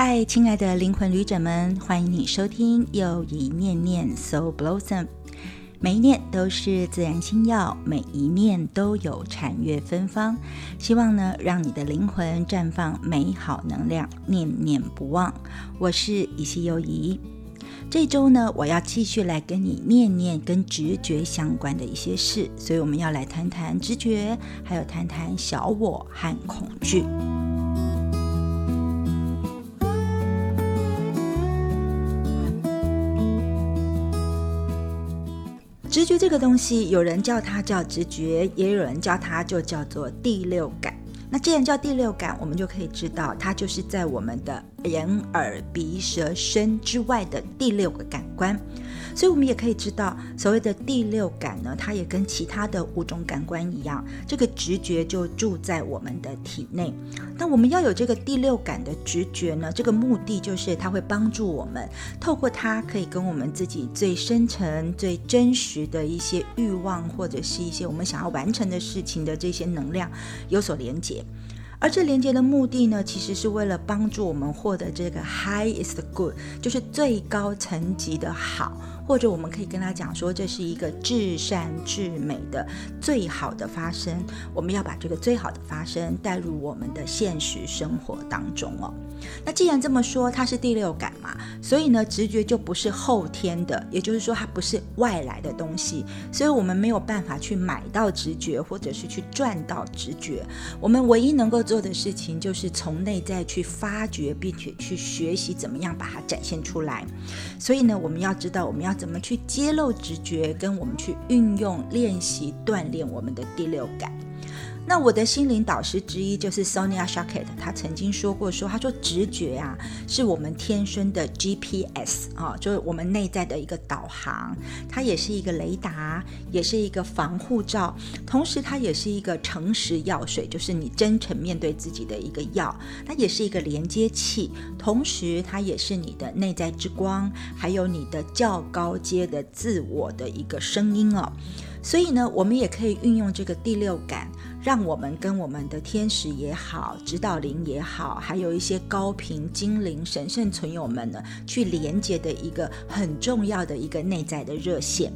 嗨，亲爱的灵魂旅者们，欢迎你收听又一念念 Soul Blossom。每一念都是自然星耀，每一念都有禅悦芬芳。希望呢，让你的灵魂绽放美好能量，念念不忘。我是以西尤怡。这周呢，我要继续来跟你念念跟直觉相关的一些事，所以我们要来谈谈直觉，还有谈谈小我和恐惧。直觉这个东西，有人叫它叫直觉，也有人叫它就叫做第六感。那既然叫第六感，我们就可以知道，它就是在我们的人耳鼻舌身之外的第六个感官。所以，我们也可以知道，所谓的第六感呢，它也跟其他的五种感官一样，这个直觉就住在我们的体内。那我们要有这个第六感的直觉呢，这个目的就是它会帮助我们，透过它可以跟我们自己最深层、最真实的一些欲望，或者是一些我们想要完成的事情的这些能量有所连接。而这连接的目的呢，其实是为了帮助我们获得这个 high is the good，就是最高层级的好。或者我们可以跟他讲说，这是一个至善至美的最好的发生。我们要把这个最好的发生带入我们的现实生活当中哦。那既然这么说，它是第六感嘛，所以呢，直觉就不是后天的，也就是说，它不是外来的东西，所以我们没有办法去买到直觉，或者是去赚到直觉。我们唯一能够做的事情，就是从内在去发掘，并且去学习怎么样把它展现出来。所以呢，我们要知道，我们要。怎么去揭露直觉，跟我们去运用、练习、锻炼我们的第六感。那我的心灵导师之一就是 Sonia Shakett，他曾经说过，说他说直觉啊，是我们天生的 GPS 啊，就是我们内在的一个导航，它也是一个雷达，也是一个防护罩，同时它也是一个诚实药水，就是你真诚面对自己的一个药，它也是一个连接器，同时它也是你的内在之光，还有你的较高阶的自我的一个声音哦。所以呢，我们也可以运用这个第六感，让我们跟我们的天使也好、指导灵也好，还有一些高频精灵、神圣存友们呢，去连接的一个很重要的一个内在的热线。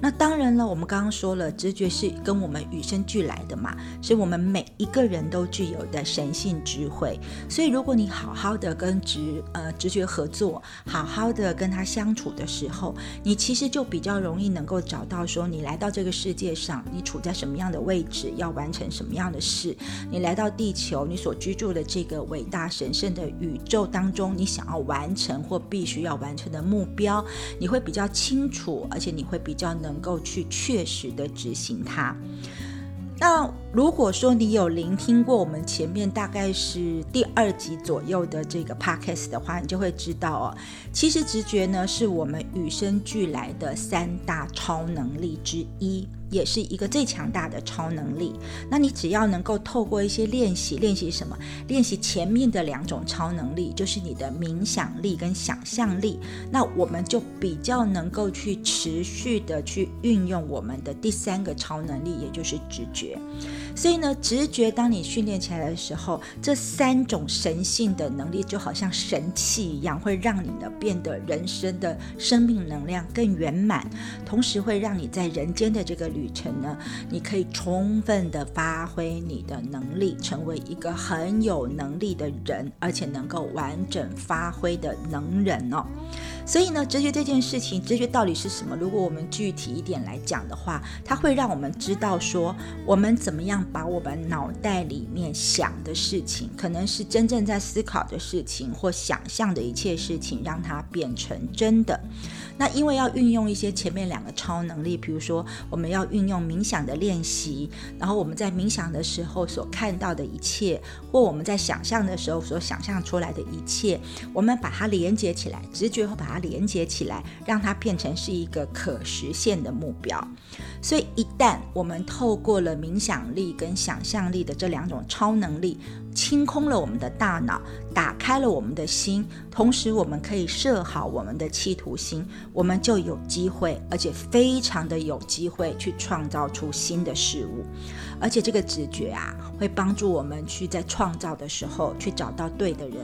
那当然了，我们刚刚说了，直觉是跟我们与生俱来的嘛，是我们每一个人都具有的神性智慧。所以，如果你好好的跟直呃直觉合作，好好的跟他相处的时候，你其实就比较容易能够找到说，你来到这个世界上，你处在什么样的位置，要完成什么样的事。你来到地球，你所居住的这个伟大神圣的宇宙当中，你想要完成或必须要完成的目标，你会比较清楚，而且你会比较。要能够去确实的执行它。那如果说你有聆听过我们前面大概是第二集左右的这个 podcast 的话，你就会知道哦，其实直觉呢是我们与生俱来的三大超能力之一。也是一个最强大的超能力。那你只要能够透过一些练习，练习什么？练习前面的两种超能力，就是你的冥想力跟想象力。那我们就比较能够去持续的去运用我们的第三个超能力，也就是直觉。所以呢，直觉当你训练起来的时候，这三种神性的能力就好像神器一样，会让你呢变得人生的生命能量更圆满，同时会让你在人间的这个旅。旅程呢，你可以充分的发挥你的能力，成为一个很有能力的人，而且能够完整发挥的能人哦。所以呢，哲学这件事情，哲学到底是什么？如果我们具体一点来讲的话，它会让我们知道说，我们怎么样把我们脑袋里面想的事情，可能是真正在思考的事情或想象的一切事情，让它变成真的。那因为要运用一些前面两个超能力，比如说我们要运用冥想的练习，然后我们在冥想的时候所看到的一切，或我们在想象的时候所想象出来的一切，我们把它连接起来，直觉会把它连接起来，让它变成是一个可实现的目标。所以一旦我们透过了冥想力跟想象力的这两种超能力，清空了我们的大脑，打开了我们的心，同时我们可以设好我们的企图心。我们就有机会，而且非常的有机会去创造出新的事物。而且这个直觉啊，会帮助我们去在创造的时候去找到对的人、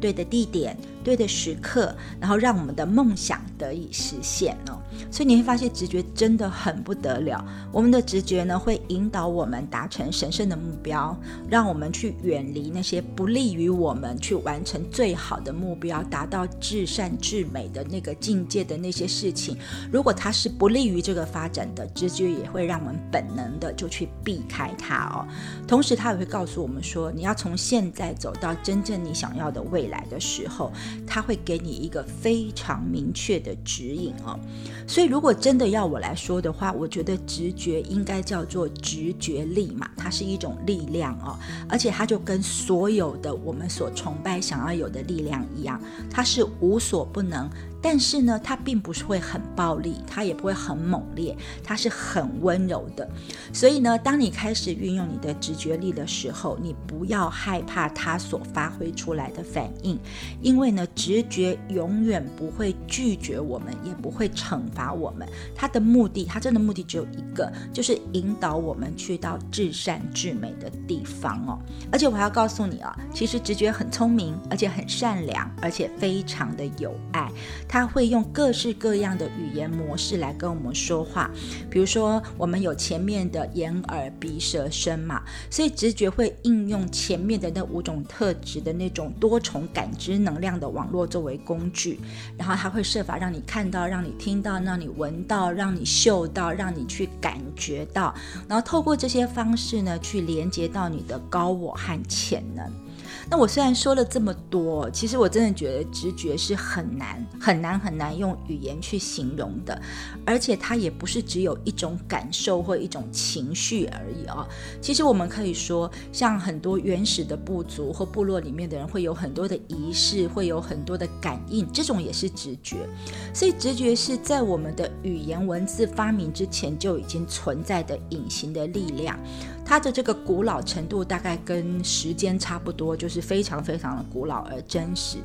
对的地点、对的时刻，然后让我们的梦想得以实现哦。所以你会发现，直觉真的很不得了。我们的直觉呢，会引导我们达成神圣的目标，让我们去远离那些不利于我们去完成最好的目标、达到至善至美的那个境界的那些事情。如果它是不利于这个发展的，直觉也会让我们本能的就去避开它哦。同时，它也会告诉我们说，你要从现在走到真正你想要的未来的时候，它会给你一个非常明确的指引哦。所以，如果真的要我来说的话，我觉得直觉应该叫做直觉力嘛，它是一种力量哦，而且它就跟所有的我们所崇拜、想要有的力量一样，它是无所不能。但是呢，它并不是会很暴力，它也不会很猛烈，它是很温柔的。所以呢，当你开始运用你的直觉力的时候，你不要害怕它所发挥出来的反应，因为呢，直觉永远不会拒绝我们，也不会惩罚我们。它的目的，它真的目的只有一个，就是引导我们去到至善至美的地方哦。而且我还要告诉你啊，其实直觉很聪明，而且很善良，而且非常的有爱。他会用各式各样的语言模式来跟我们说话，比如说我们有前面的眼耳鼻舌身嘛，所以直觉会应用前面的那五种特质的那种多重感知能量的网络作为工具，然后他会设法让你看到、让你听到、让你闻到、让你嗅到、让你去感觉到，然后透过这些方式呢，去连接到你的高我和潜能。那我虽然说了这么多，其实我真的觉得直觉是很难、很难、很难用语言去形容的，而且它也不是只有一种感受或一种情绪而已啊。其实我们可以说，像很多原始的部族或部落里面的人，会有很多的仪式，会有很多的感应，这种也是直觉。所以直觉是在我们的语言文字发明之前就已经存在的隐形的力量。它的这个古老程度大概跟时间差不多，就是非常非常的古老而真实。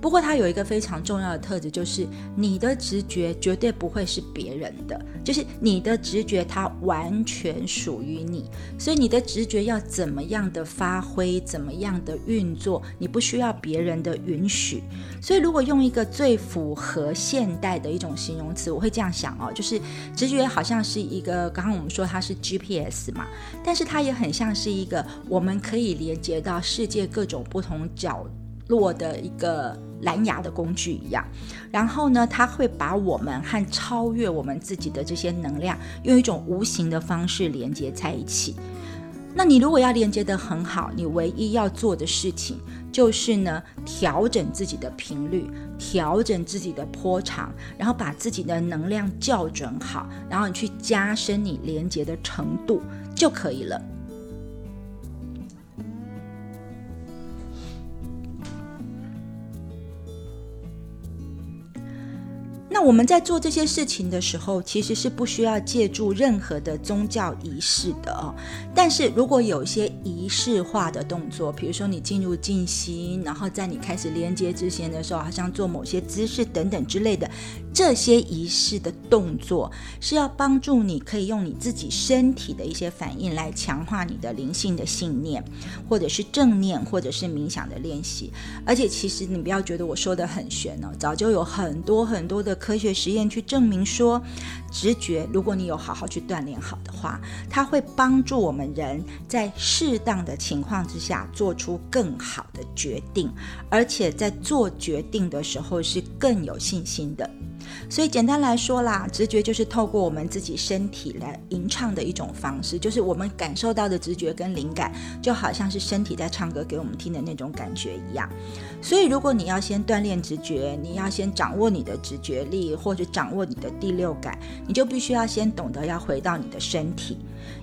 不过它有一个非常重要的特质，就是你的直觉绝对不会是别人的，就是你的直觉它完全属于你。所以你的直觉要怎么样的发挥，怎么样的运作，你不需要别人的允许。所以如果用一个最符合现代的一种形容词，我会这样想哦，就是直觉好像是一个，刚刚我们说它是 GPS 嘛，但是它也很像是一个我们可以连接到世界各种不同角落的一个。蓝牙的工具一样，然后呢，它会把我们和超越我们自己的这些能量，用一种无形的方式连接在一起。那你如果要连接得很好，你唯一要做的事情就是呢，调整自己的频率，调整自己的波长，然后把自己的能量校准好，然后你去加深你连接的程度就可以了。那我们在做这些事情的时候，其实是不需要借助任何的宗教仪式的哦。但是如果有一些仪式化的动作，比如说你进入静心，然后在你开始连接之前的时候，好像做某些姿势等等之类的。这些仪式的动作是要帮助你，可以用你自己身体的一些反应来强化你的灵性的信念，或者是正念，或者是冥想的练习。而且，其实你不要觉得我说的很玄哦，早就有很多很多的科学实验去证明说，直觉，如果你有好好去锻炼好的话，它会帮助我们人在适当的情况之下做出更好的决定，而且在做决定的时候是更有信心的。所以简单来说啦，直觉就是透过我们自己身体来吟唱的一种方式，就是我们感受到的直觉跟灵感，就好像是身体在唱歌给我们听的那种感觉一样。所以如果你要先锻炼直觉，你要先掌握你的直觉力，或者掌握你的第六感，你就必须要先懂得要回到你的身体。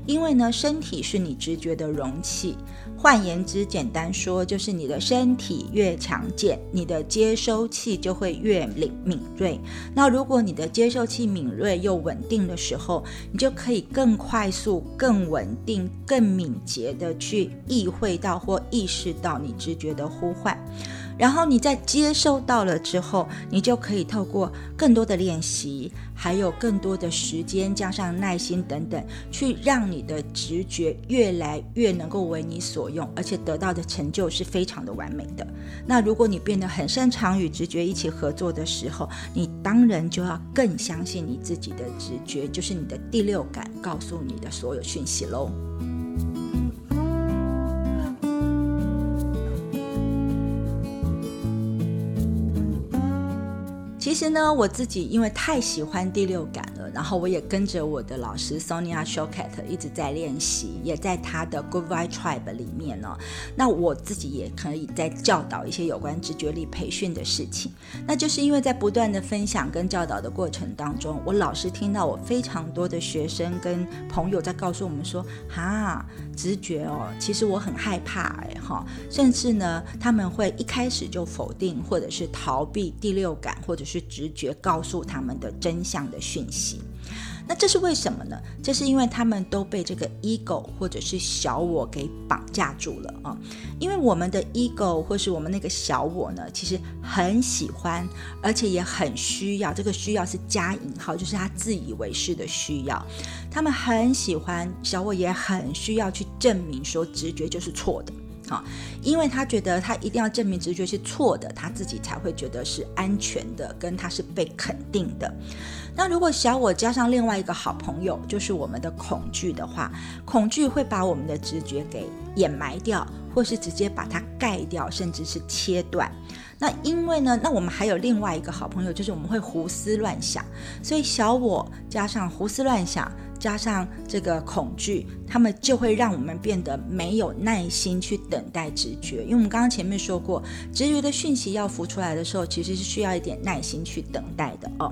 因为呢，身体是你直觉的容器。换言之，简单说，就是你的身体越强健，你的接收器就会越敏敏锐。那如果你的接受器敏锐又稳定的时候，你就可以更快速、更稳定、更敏捷的去意会到或意识到你直觉的呼唤。然后你在接收到了之后，你就可以透过更多的练习，还有更多的时间，加上耐心等等，去让你的直觉越来越能够为你所用，而且得到的成就是非常的完美的。那如果你变得很擅长与直觉一起合作的时候，你当然就要更相信你自己的直觉，就是你的第六感告诉你的所有讯息喽。其实呢，我自己因为太喜欢第六感了，然后我也跟着我的老师 Sonia Showcat 一直在练习，也在他的 Good Vibe Tribe 里面呢。那我自己也可以在教导一些有关直觉力培训的事情。那就是因为在不断的分享跟教导的过程当中，我老是听到我非常多的学生跟朋友在告诉我们说：“哈，直觉哦，其实我很害怕哎哈。”甚至呢，他们会一开始就否定或者是逃避第六感，或者是。直觉告诉他们的真相的讯息，那这是为什么呢？这是因为他们都被这个 ego 或者是小我给绑架住了啊！因为我们的 ego 或是我们那个小我呢，其实很喜欢，而且也很需要。这个需要是加引号，就是他自以为是的需要。他们很喜欢小我，也很需要去证明说直觉就是错的。啊，因为他觉得他一定要证明直觉是错的，他自己才会觉得是安全的，跟他是被肯定的。那如果小我加上另外一个好朋友，就是我们的恐惧的话，恐惧会把我们的直觉给掩埋掉，或是直接把它盖掉，甚至是切断。那因为呢，那我们还有另外一个好朋友，就是我们会胡思乱想，所以小我加上胡思乱想。加上这个恐惧，他们就会让我们变得没有耐心去等待直觉。因为我们刚刚前面说过，直觉的讯息要浮出来的时候，其实是需要一点耐心去等待的哦。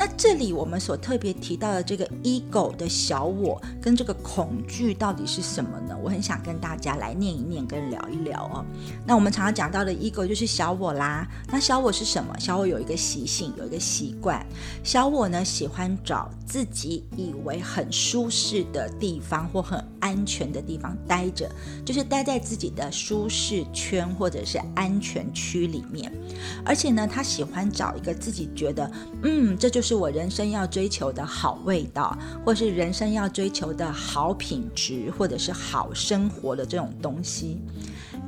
那这里我们所特别提到的这个 ego 的小我跟这个恐惧到底是什么呢？我很想跟大家来念一念，跟聊一聊哦。那我们常常讲到的 ego 就是小我啦。那小我是什么？小我有一个习性，有一个习惯。小我呢喜欢找自己以为。很舒适的地方或很安全的地方待着，就是待在自己的舒适圈或者是安全区里面。而且呢，他喜欢找一个自己觉得，嗯，这就是是我人生要追求的好味道，或是人生要追求的好品质，或者是好生活的这种东西。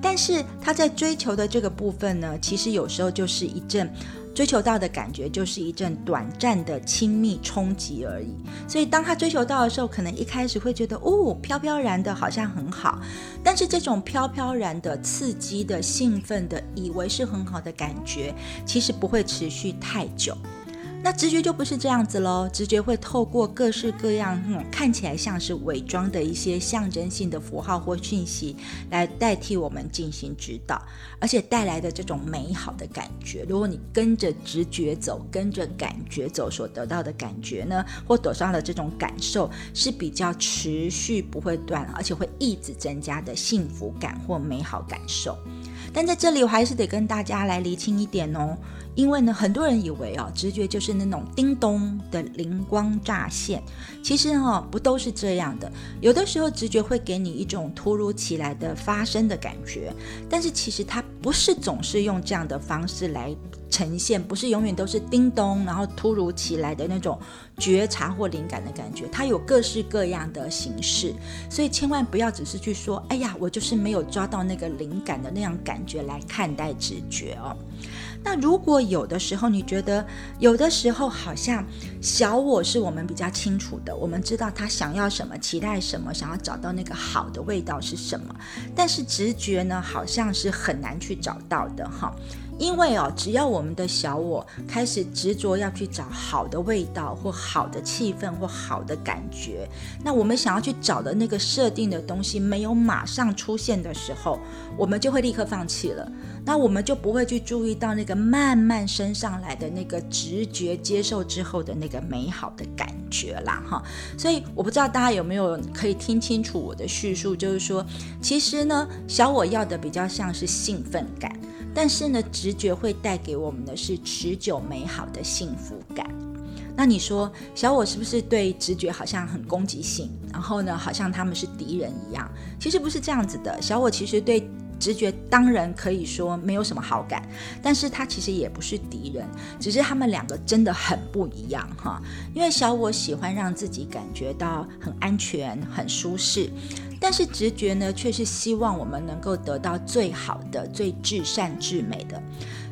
但是他在追求的这个部分呢，其实有时候就是一阵。追求到的感觉就是一阵短暂的亲密冲击而已，所以当他追求到的时候，可能一开始会觉得哦，飘飘然的，好像很好，但是这种飘飘然的、刺激的、兴奋的，以为是很好的感觉，其实不会持续太久。那直觉就不是这样子喽，直觉会透过各式各样，嗯，看起来像是伪装的一些象征性的符号或讯息，来代替我们进行指导，而且带来的这种美好的感觉。如果你跟着直觉走，跟着感觉走，所得到的感觉呢，或得上的这种感受是比较持续不会断，而且会一直增加的幸福感或美好感受。但在这里，我还是得跟大家来厘清一点哦。因为呢，很多人以为哦，直觉就是那种叮咚的灵光乍现，其实哈不都是这样的。有的时候直觉会给你一种突如其来的发生的感觉，但是其实它不是总是用这样的方式来呈现，不是永远都是叮咚，然后突如其来的那种觉察或灵感的感觉，它有各式各样的形式。所以千万不要只是去说，哎呀，我就是没有抓到那个灵感的那样感觉来看待直觉哦。那如果有的时候你觉得有的时候好像小我是我们比较清楚的，我们知道他想要什么，期待什么，想要找到那个好的味道是什么，但是直觉呢好像是很难去找到的哈。因为哦，只要我们的小我开始执着要去找好的味道或好的气氛或好的感觉，那我们想要去找的那个设定的东西没有马上出现的时候，我们就会立刻放弃了。那我们就不会去注意到那个慢慢升上来的那个直觉接受之后的那个美好的感觉啦，哈。所以我不知道大家有没有可以听清楚我的叙述，就是说，其实呢，小我要的比较像是兴奋感。但是呢，直觉会带给我们的是持久美好的幸福感。那你说，小我是不是对直觉好像很攻击性？然后呢，好像他们是敌人一样？其实不是这样子的。小我其实对直觉当然可以说没有什么好感，但是他其实也不是敌人，只是他们两个真的很不一样哈。因为小我喜欢让自己感觉到很安全、很舒适。但是直觉呢，却是希望我们能够得到最好的、最至善至美的。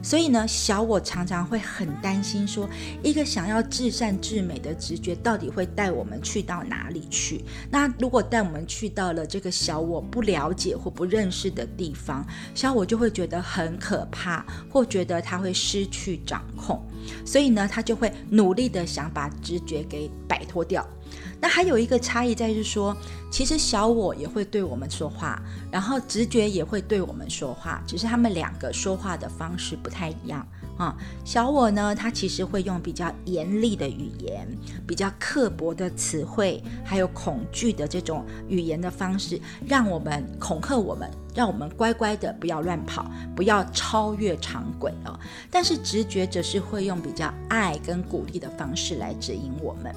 所以呢，小我常常会很担心，说一个想要至善至美的直觉，到底会带我们去到哪里去？那如果带我们去到了这个小我不了解或不认识的地方，小我就会觉得很可怕，或觉得他会失去掌控。所以呢，他就会努力的想把直觉给摆脱掉。那还有一个差异在是说，其实小我也会对我们说话，然后直觉也会对我们说话，只是他们两个说话的方式不太一样啊。小我呢，他其实会用比较严厉的语言、比较刻薄的词汇，还有恐惧的这种语言的方式，让我们恐吓我们，让我们乖乖的不要乱跑，不要超越常轨哦。但是直觉则是会用比较爱跟鼓励的方式来指引我们。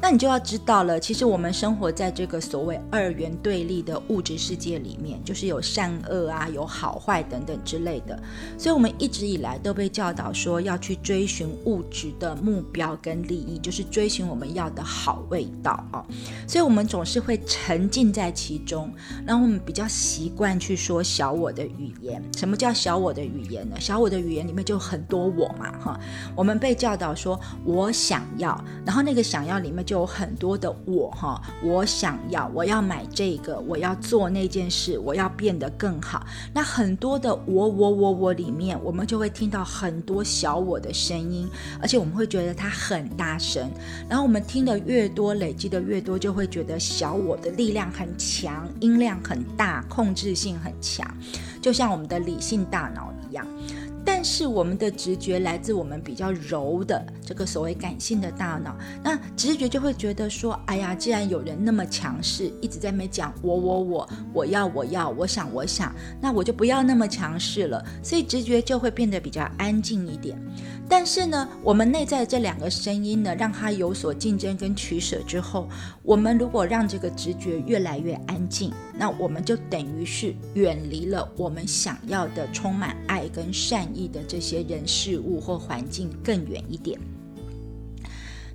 那你就要知道了，其实我们生活在这个所谓二元对立的物质世界里面，就是有善恶啊，有好坏等等之类的。所以，我们一直以来都被教导说要去追寻物质的目标跟利益，就是追寻我们要的好味道啊。所以，我们总是会沉浸在其中，然后我们比较习惯去说小我的语言。什么叫小我的语言呢？小我的语言里面就很多我嘛，哈。我们被教导说我想要，然后那个想要里面。就有很多的我哈，我想要，我要买这个，我要做那件事，我要变得更好。那很多的我我我我里面，我们就会听到很多小我的声音，而且我们会觉得它很大声。然后我们听得越多，累积的越多，就会觉得小我的力量很强，音量很大，控制性很强，就像我们的理性大脑一样。但是我们的直觉来自我们比较柔的这个所谓感性的大脑，那直觉就会觉得说，哎呀，既然有人那么强势，一直在那边讲我我我我要我要我想我想，那我就不要那么强势了，所以直觉就会变得比较安静一点。但是呢，我们内在这两个声音呢，让它有所竞争跟取舍之后，我们如果让这个直觉越来越安静，那我们就等于是远离了我们想要的充满爱跟善意的这些人事物或环境更远一点。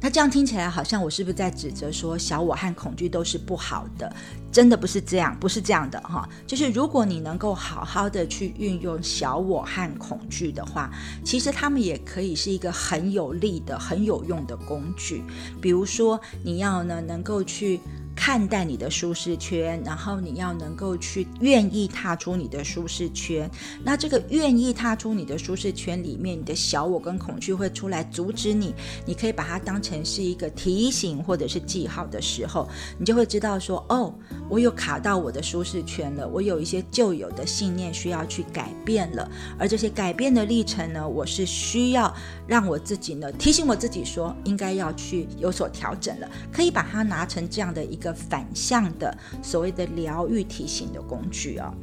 那这样听起来好像我是不是在指责说小我和恐惧都是不好的？真的不是这样，不是这样的哈。就是如果你能够好好的去运用小我和恐惧的话，其实他们也可以是一个很有力的、很有用的工具。比如说，你要呢能够去。看待你的舒适圈，然后你要能够去愿意踏出你的舒适圈。那这个愿意踏出你的舒适圈里面，你的小我跟恐惧会出来阻止你。你可以把它当成是一个提醒或者是记号的时候，你就会知道说：哦，我有卡到我的舒适圈了，我有一些旧有的信念需要去改变了。而这些改变的历程呢，我是需要让我自己呢提醒我自己说，应该要去有所调整了。可以把它拿成这样的一个。个反向的所谓的疗愈提醒的工具哦。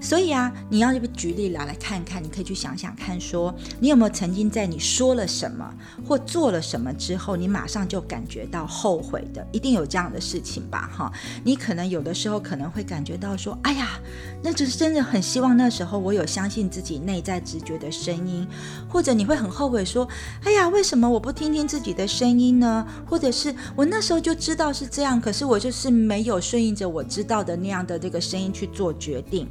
所以啊，你要举例来来看看，你可以去想想看，说你有没有曾经在你说了什么或做了什么之后，你马上就感觉到后悔的，一定有这样的事情吧？哈，你可能有的时候可能会感觉到说，哎呀，那就是真的很希望那时候我有相信自己内在直觉的声音，或者你会很后悔说，哎呀，为什么我不听听自己的声音呢？或者是我那时候就知道是这样，可是我就是没有顺应着我知道的那样的这个声音去做决定。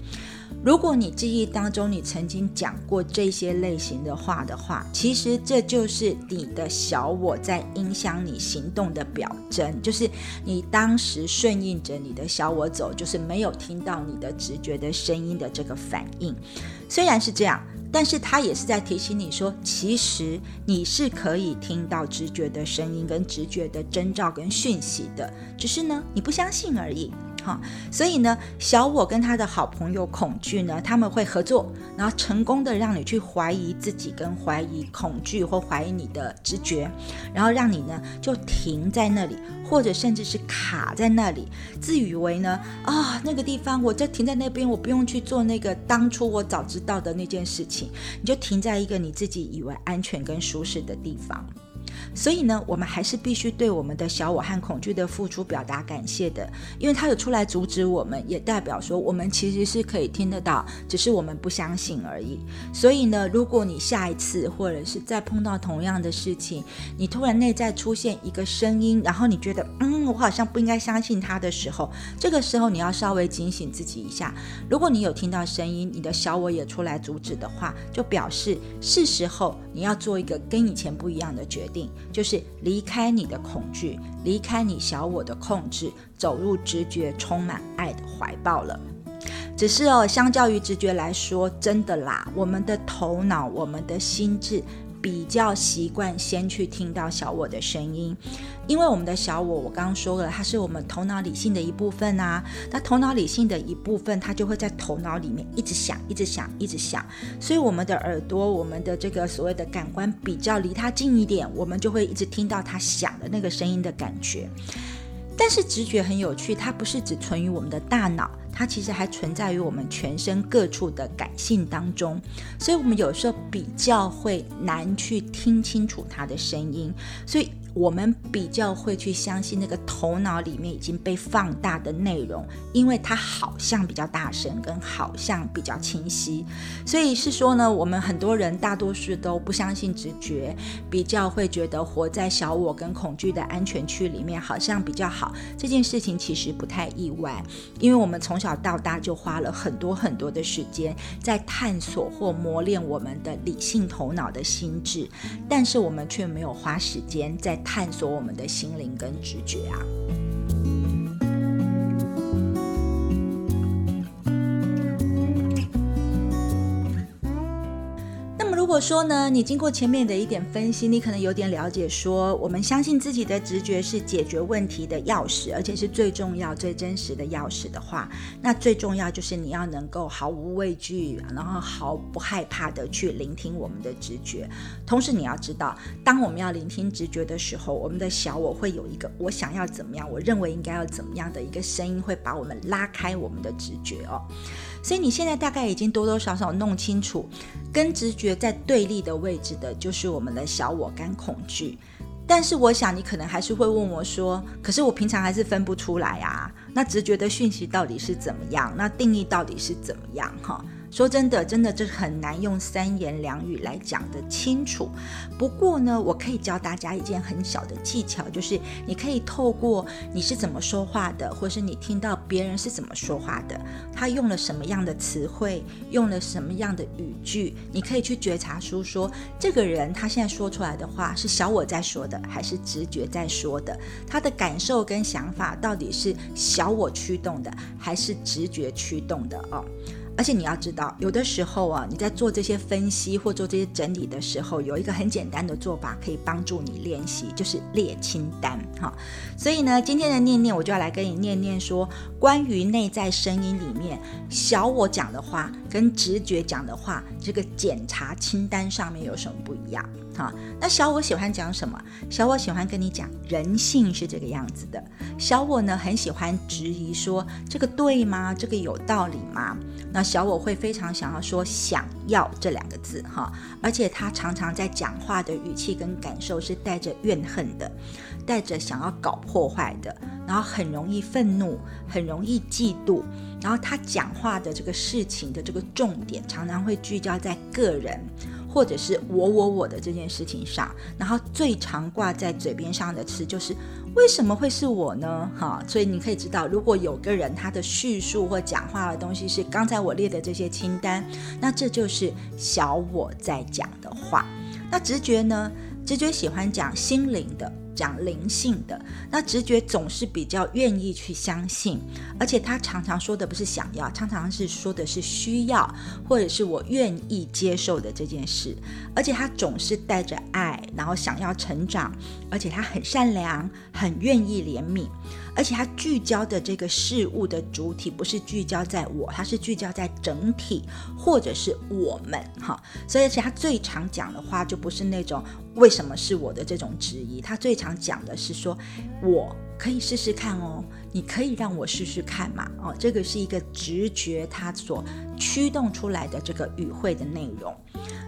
如果你记忆当中你曾经讲过这些类型的话的话，其实这就是你的小我在影响你行动的表征，就是你当时顺应着你的小我走，就是没有听到你的直觉的声音的这个反应。虽然是这样，但是他也是在提醒你说，其实你是可以听到直觉的声音跟直觉的征兆跟讯息的，只是呢你不相信而已。好，所以呢，小我跟他的好朋友恐惧呢，他们会合作，然后成功的让你去怀疑自己，跟怀疑恐惧或怀疑你的直觉，然后让你呢就停在那里，或者甚至是卡在那里，自以为呢啊那个地方我就停在那边，我不用去做那个当初我早知道的那件事情，你就停在一个你自己以为安全跟舒适的地方。所以呢，我们还是必须对我们的小我和恐惧的付出表达感谢的，因为他有出来阻止我们，也代表说我们其实是可以听得到，只是我们不相信而已。所以呢，如果你下一次或者是再碰到同样的事情，你突然内在出现一个声音，然后你觉得嗯，我好像不应该相信他的时候，这个时候你要稍微警醒自己一下。如果你有听到声音，你的小我也出来阻止的话，就表示是时候你要做一个跟以前不一样的决定。就是离开你的恐惧，离开你小我的控制，走入直觉充满爱的怀抱了。只是哦，相较于直觉来说，真的啦，我们的头脑，我们的心智。比较习惯先去听到小我的声音，因为我们的小我，我刚刚说了，它是我们头脑理性的一部分啊。那头脑理性的一部分，它就会在头脑里面一直想，一直想，一直想。所以我们的耳朵，我们的这个所谓的感官比较离它近一点，我们就会一直听到它响的那个声音的感觉。但是直觉很有趣，它不是只存于我们的大脑。它其实还存在于我们全身各处的感性当中，所以我们有时候比较会难去听清楚它的声音，所以。我们比较会去相信那个头脑里面已经被放大的内容，因为它好像比较大声，跟好像比较清晰。所以是说呢，我们很多人大多数都不相信直觉，比较会觉得活在小我跟恐惧的安全区里面好像比较好。这件事情其实不太意外，因为我们从小到大就花了很多很多的时间在探索或磨练我们的理性头脑的心智，但是我们却没有花时间在。探索我们的心灵跟直觉啊。如果说呢，你经过前面的一点分析，你可能有点了解，说我们相信自己的直觉是解决问题的钥匙，而且是最重要、最真实的钥匙的话，那最重要就是你要能够毫无畏惧，然后毫不害怕的去聆听我们的直觉。同时，你要知道，当我们要聆听直觉的时候，我们的小我会有一个我想要怎么样，我认为应该要怎么样的一个声音，会把我们拉开我们的直觉哦。所以你现在大概已经多多少少弄清楚，跟直觉在对立的位置的，就是我们的小我跟恐惧。但是我想你可能还是会问我说：“可是我平常还是分不出来啊，那直觉的讯息到底是怎么样？那定义到底是怎么样？”哈。说真的，真的这很难用三言两语来讲得清楚。不过呢，我可以教大家一件很小的技巧，就是你可以透过你是怎么说话的，或是你听到别人是怎么说话的，他用了什么样的词汇，用了什么样的语句，你可以去觉察出说，这个人他现在说出来的话是小我在说的，还是直觉在说的？他的感受跟想法到底是小我驱动的，还是直觉驱动的？哦。而且你要知道，有的时候啊，你在做这些分析或做这些整理的时候，有一个很简单的做法可以帮助你练习，就是列清单哈。所以呢，今天的念念我就要来跟你念念说，关于内在声音里面小我讲的话跟直觉讲的话，这个检查清单上面有什么不一样？哈，那小我喜欢讲什么？小我喜欢跟你讲人性是这个样子的。小我呢很喜欢质疑说这个对吗？这个有道理吗？那小我会非常想要说想要这两个字哈，而且他常常在讲话的语气跟感受是带着怨恨的，带着想要搞破坏的，然后很容易愤怒，很容易嫉妒，然后他讲话的这个事情的这个重点常常会聚焦在个人。或者是我我我的这件事情上，然后最常挂在嘴边上的词就是为什么会是我呢？哈，所以你可以知道，如果有个人他的叙述或讲话的东西是刚才我列的这些清单，那这就是小我在讲的话。那直觉呢？直觉喜欢讲心灵的。讲灵性的，那直觉总是比较愿意去相信，而且他常常说的不是想要，常常是说的是需要，或者是我愿意接受的这件事，而且他总是带着爱，然后想要成长，而且他很善良，很愿意怜悯。而且它聚焦的这个事物的主体不是聚焦在我，它是聚焦在整体或者是我们哈。所以，而且它最常讲的话就不是那种为什么是我的这种质疑，它最常讲的是说我可以试试看哦，你可以让我试试看嘛哦，这个是一个直觉它所驱动出来的这个语汇的内容。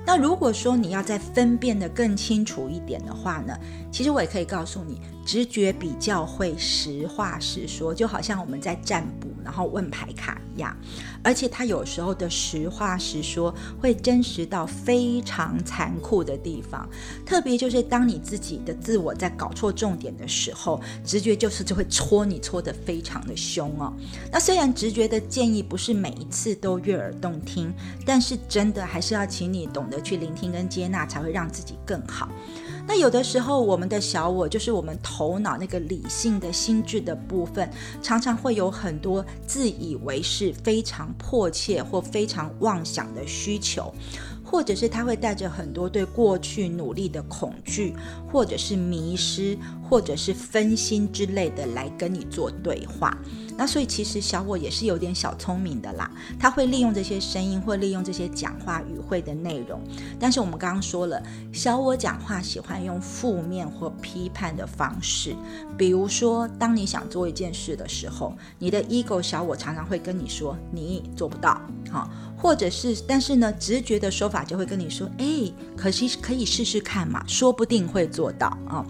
那如果说你要再分辨的更清楚一点的话呢，其实我也可以告诉你，直觉比较会实话实说，就好像我们在占卜。然后问牌卡一样，而且他有时候的实话实说会真实到非常残酷的地方。特别就是当你自己的自我在搞错重点的时候，直觉就是就会戳你戳的非常的凶哦。那虽然直觉的建议不是每一次都悦耳动听，但是真的还是要请你懂得去聆听跟接纳，才会让自己更好。那有的时候，我们的小我就是我们头脑那个理性的心智的部分，常常会有很多自以为是、非常迫切或非常妄想的需求。或者是他会带着很多对过去努力的恐惧，或者是迷失，或者是分心之类的来跟你做对话。那所以其实小我也是有点小聪明的啦，他会利用这些声音，或利用这些讲话语汇的内容。但是我们刚刚说了，小我讲话喜欢用负面或批判的方式，比如说当你想做一件事的时候，你的 ego 小我常常会跟你说你做不到，好。或者是，但是呢，直觉的说法就会跟你说，哎，可惜可以试试看嘛，说不定会做到啊。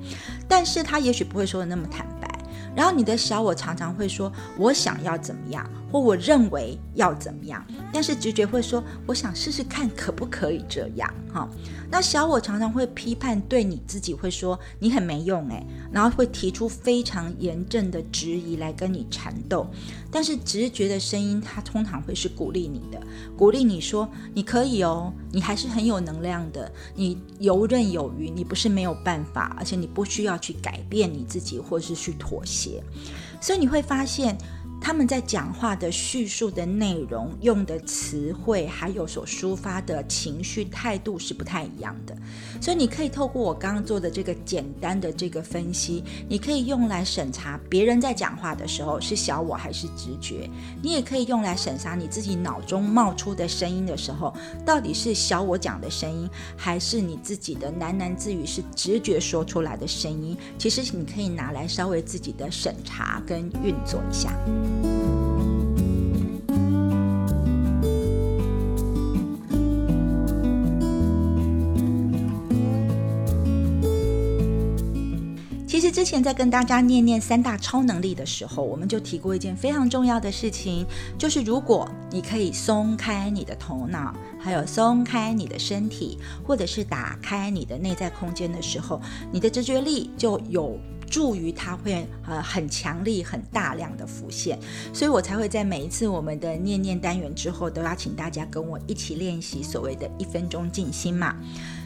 但是他也许不会说的那么坦白。然后你的小我常常会说，我想要怎么样。或我认为要怎么样，但是直觉会说，我想试试看可不可以这样哈。那小我常常会批判，对你自己会说你很没用诶，然后会提出非常严正的质疑来跟你缠斗。但是直觉的声音，它通常会是鼓励你的，鼓励你说你可以哦，你还是很有能量的，你游刃有余，你不是没有办法，而且你不需要去改变你自己，或是去妥协。所以你会发现。他们在讲话的叙述的内容、用的词汇，还有所抒发的情绪态度是不太一样的。所以你可以透过我刚刚做的这个简单的这个分析，你可以用来审查别人在讲话的时候是小我还是直觉。你也可以用来审查你自己脑中冒出的声音的时候，到底是小我讲的声音，还是你自己的喃喃自语是直觉说出来的声音。其实你可以拿来稍微自己的审查跟运作一下。其实之前在跟大家念念三大超能力的时候，我们就提过一件非常重要的事情，就是如果你可以松开你的头脑，还有松开你的身体，或者是打开你的内在空间的时候，你的直觉力就有。助于它会呃很强力、很大量的浮现，所以我才会在每一次我们的念念单元之后，都要请大家跟我一起练习所谓的一分钟静心嘛。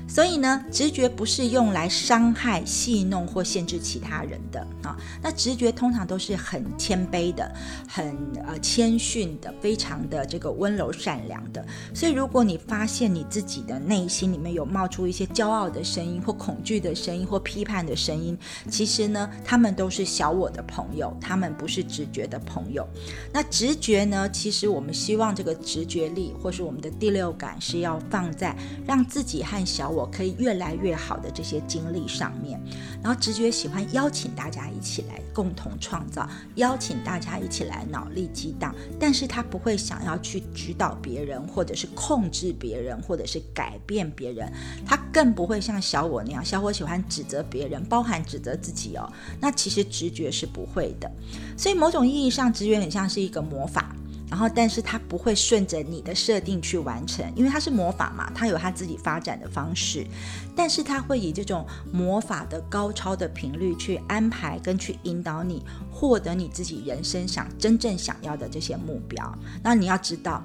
所以呢，直觉不是用来伤害、戏弄或限制其他人的啊。那直觉通常都是很谦卑的、很呃谦逊的、非常的这个温柔善良的。所以，如果你发现你自己的内心里面有冒出一些骄傲的声音、或恐惧的声音、或批判的声音，其实呢，他们都是小我的朋友，他们不是直觉的朋友。那直觉呢，其实我们希望这个直觉力，或是我们的第六感，是要放在让自己和小。我我可以越来越好的这些经历上面，然后直觉喜欢邀请大家一起来共同创造，邀请大家一起来脑力激荡，但是他不会想要去指导别人，或者是控制别人，或者是改变别人，他更不会像小我那样，小我喜欢指责别人，包含指责自己哦。那其实直觉是不会的，所以某种意义上，直觉很像是一个魔法。然后，但是它不会顺着你的设定去完成，因为它是魔法嘛，它有它自己发展的方式。但是它会以这种魔法的高超的频率去安排跟去引导你，获得你自己人生想真正想要的这些目标。那你要知道。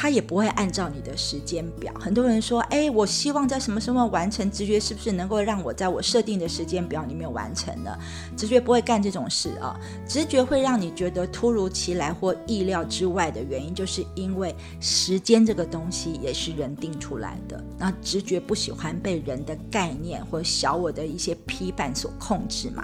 他也不会按照你的时间表。很多人说：“哎，我希望在什么时候完成？直觉是不是能够让我在我设定的时间表里面完成呢？”直觉不会干这种事啊！直觉会让你觉得突如其来或意料之外的原因，就是因为时间这个东西也是人定出来的。那直觉不喜欢被人的概念或小我的一些批判所控制嘛？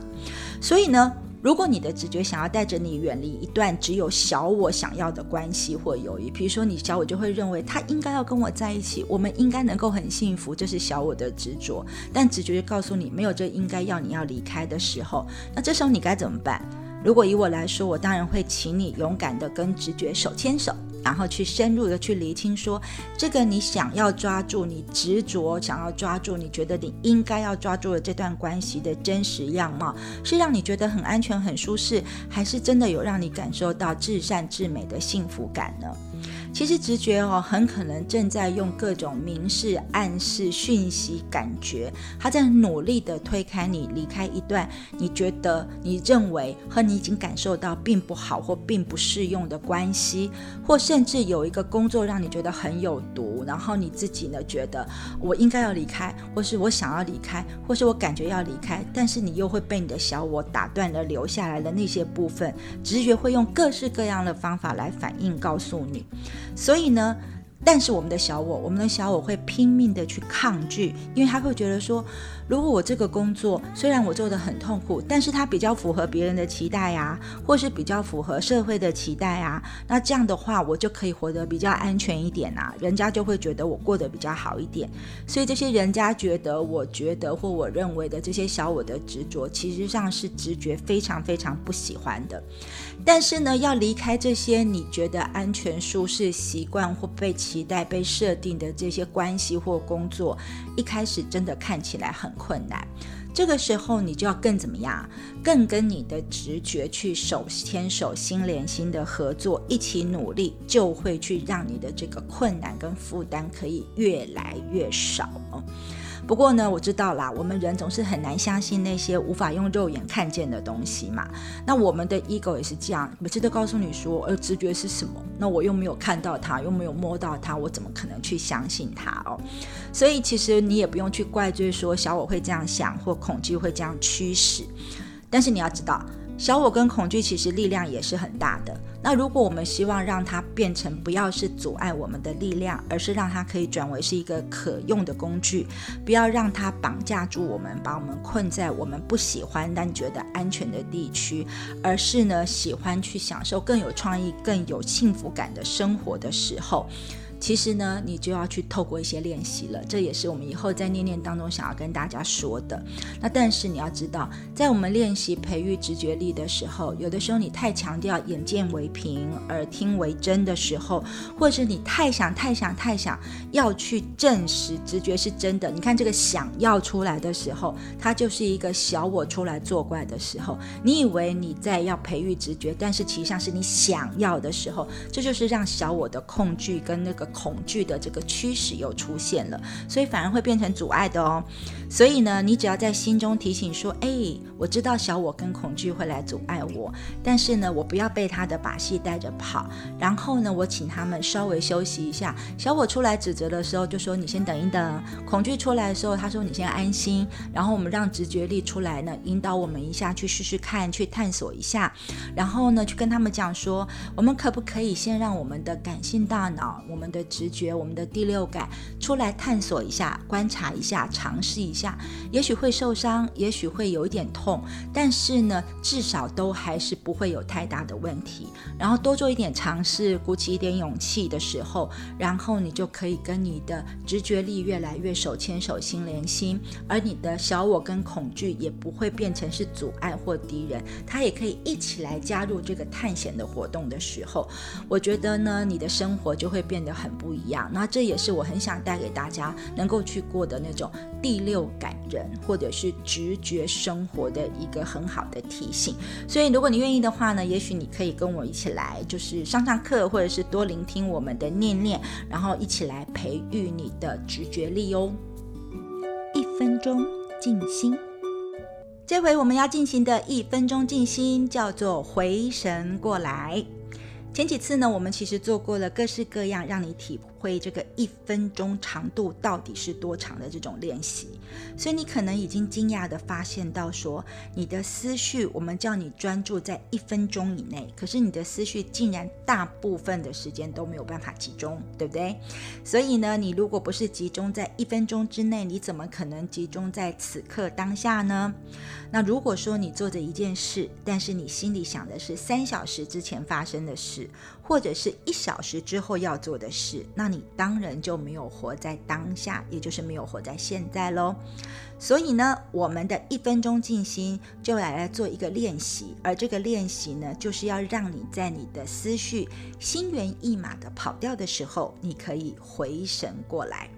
所以呢？如果你的直觉想要带着你远离一段只有小我想要的关系或友谊，比如说你小我就会认为他应该要跟我在一起，我们应该能够很幸福，这是小我的执着。但直觉告诉你没有这应该要你要离开的时候，那这时候你该怎么办？如果以我来说，我当然会请你勇敢的跟直觉手牵手。然后去深入的去厘清，说这个你想要抓住，你执着想要抓住，你觉得你应该要抓住的这段关系的真实样貌，是让你觉得很安全、很舒适，还是真的有让你感受到至善至美的幸福感呢？其实直觉哦，很可能正在用各种明示、暗示、讯息、感觉，他在努力的推开你，离开一段你觉得、你认为和你已经感受到并不好或并不适用的关系，或甚至有一个工作让你觉得很有毒，然后你自己呢觉得我应该要离开，或是我想要离开，或是我感觉要离开，但是你又会被你的小我打断了留下来的那些部分，直觉会用各式各样的方法来反应，告诉你。所以呢，但是我们的小我，我们的小我会拼命的去抗拒，因为他会觉得说。如果我这个工作虽然我做的很痛苦，但是它比较符合别人的期待呀，或是比较符合社会的期待啊，那这样的话我就可以活得比较安全一点啊，人家就会觉得我过得比较好一点。所以这些人家觉得、我觉得或我认为的这些小我的执着，其实上是直觉非常非常不喜欢的。但是呢，要离开这些你觉得安全、舒适、习惯或被期期待、被设定的这些关系或工作，一开始真的看起来很。困难，这个时候你就要更怎么样？更跟你的直觉去手牵手、心连心的合作，一起努力，就会去让你的这个困难跟负担可以越来越少哦。不过呢，我知道啦，我们人总是很难相信那些无法用肉眼看见的东西嘛。那我们的 ego 也是这样，每次都告诉你说，呃，直觉是什么？那我又没有看到它，又没有摸到它，我怎么可能去相信它哦？所以其实你也不用去怪罪说小我会这样想，或恐惧会这样驱使。但是你要知道。小我跟恐惧其实力量也是很大的。那如果我们希望让它变成不要是阻碍我们的力量，而是让它可以转为是一个可用的工具，不要让它绑架住我们，把我们困在我们不喜欢但觉得安全的地区，而是呢喜欢去享受更有创意、更有幸福感的生活的时候。其实呢，你就要去透过一些练习了，这也是我们以后在念念当中想要跟大家说的。那但是你要知道，在我们练习培育直觉力的时候，有的时候你太强调眼见为凭，耳听为真的时候，或者你太想、太想、太想要去证实直觉是真的。你看这个想要出来的时候，它就是一个小我出来作怪的时候。你以为你在要培育直觉，但是其实上是你想要的时候，这就是让小我的恐惧跟那个。恐惧的这个驱使又出现了，所以反而会变成阻碍的哦。所以呢，你只要在心中提醒说：“哎，我知道小我跟恐惧会来阻碍我，但是呢，我不要被他的把戏带着跑。然后呢，我请他们稍微休息一下。小我出来指责的时候，就说你先等一等；恐惧出来的时候，他说你先安心。然后我们让直觉力出来呢，引导我们一下去试试看，去探索一下。然后呢，去跟他们讲说，我们可不可以先让我们的感性大脑，我们的直觉，我们的第六感出来探索一下，观察一下，尝试一，下也许会受伤，也许会有一点痛，但是呢，至少都还是不会有太大的问题。然后多做一点尝试，鼓起一点勇气的时候，然后你就可以跟你的直觉力越来越手牵手，心连心，而你的小我跟恐惧也不会变成是阻碍或敌人，它也可以一起来加入这个探险的活动的时候，我觉得呢，你的生活就会变得很。不一样，那这也是我很想带给大家能够去过的那种第六感人或者是直觉生活的一个很好的提醒。所以，如果你愿意的话呢，也许你可以跟我一起来，就是上上课，或者是多聆听我们的念念，然后一起来培育你的直觉力哦。一分钟静心，这回我们要进行的一分钟静心叫做回神过来。前几次呢，我们其实做过了各式各样让你体会这个一分钟长度到底是多长的这种练习，所以你可能已经惊讶的发现到说，你的思绪我们叫你专注在一分钟以内，可是你的思绪竟然大部分的时间都没有办法集中，对不对？所以呢，你如果不是集中在一分钟之内，你怎么可能集中在此刻当下呢？那如果说你做着一件事，但是你心里想的是三小时之前发生的事。或者是一小时之后要做的事，那你当然就没有活在当下，也就是没有活在现在喽。所以呢，我们的一分钟静心就来做一个练习，而这个练习呢，就是要让你在你的思绪心猿意马的跑掉的时候，你可以回神过来。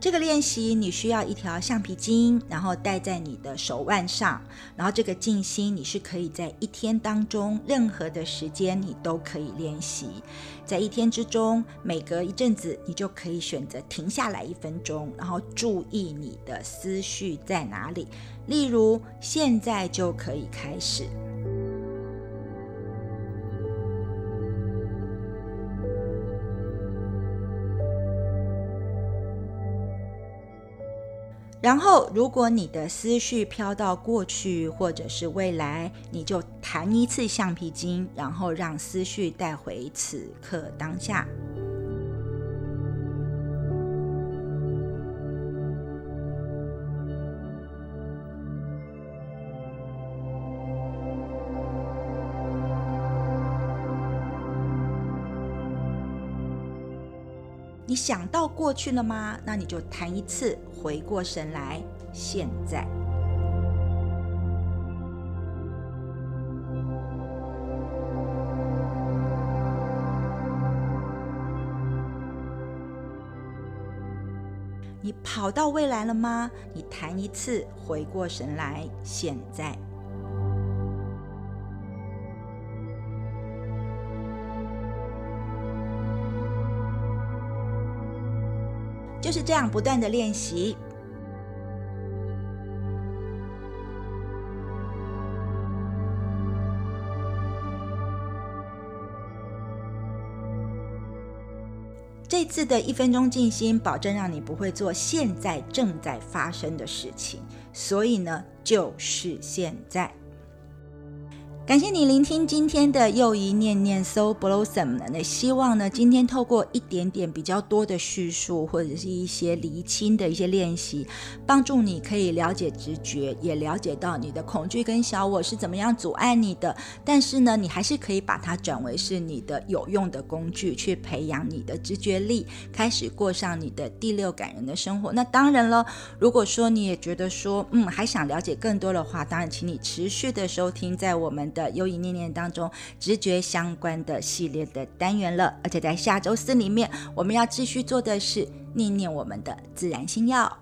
这个练习你需要一条橡皮筋，然后戴在你的手腕上。然后这个静心你是可以在一天当中任何的时间你都可以练习。在一天之中，每隔一阵子你就可以选择停下来一分钟，然后注意你的思绪在哪里。例如，现在就可以开始。然后，如果你的思绪飘到过去或者是未来，你就弹一次橡皮筋，然后让思绪带回此刻当下。你想到过去了吗？那你就弹一次，回过神来，现在。你跑到未来了吗？你弹一次，回过神来，现在。就是这样不断的练习。这次的一分钟静心，保证让你不会做现在正在发生的事情，所以呢，就是现在。感谢你聆听今天的又一念念 So Blossom 那希望呢，今天透过一点点比较多的叙述，或者是一些厘清的一些练习，帮助你可以了解直觉，也了解到你的恐惧跟小我是怎么样阻碍你的。但是呢，你还是可以把它转为是你的有用的工具，去培养你的直觉力，开始过上你的第六感人的生活。那当然了，如果说你也觉得说，嗯，还想了解更多的话，当然，请你持续的收听在我们的。的优影念念当中，直觉相关的系列的单元了，而且在下周四里面，我们要继续做的是念念我们的自然星耀。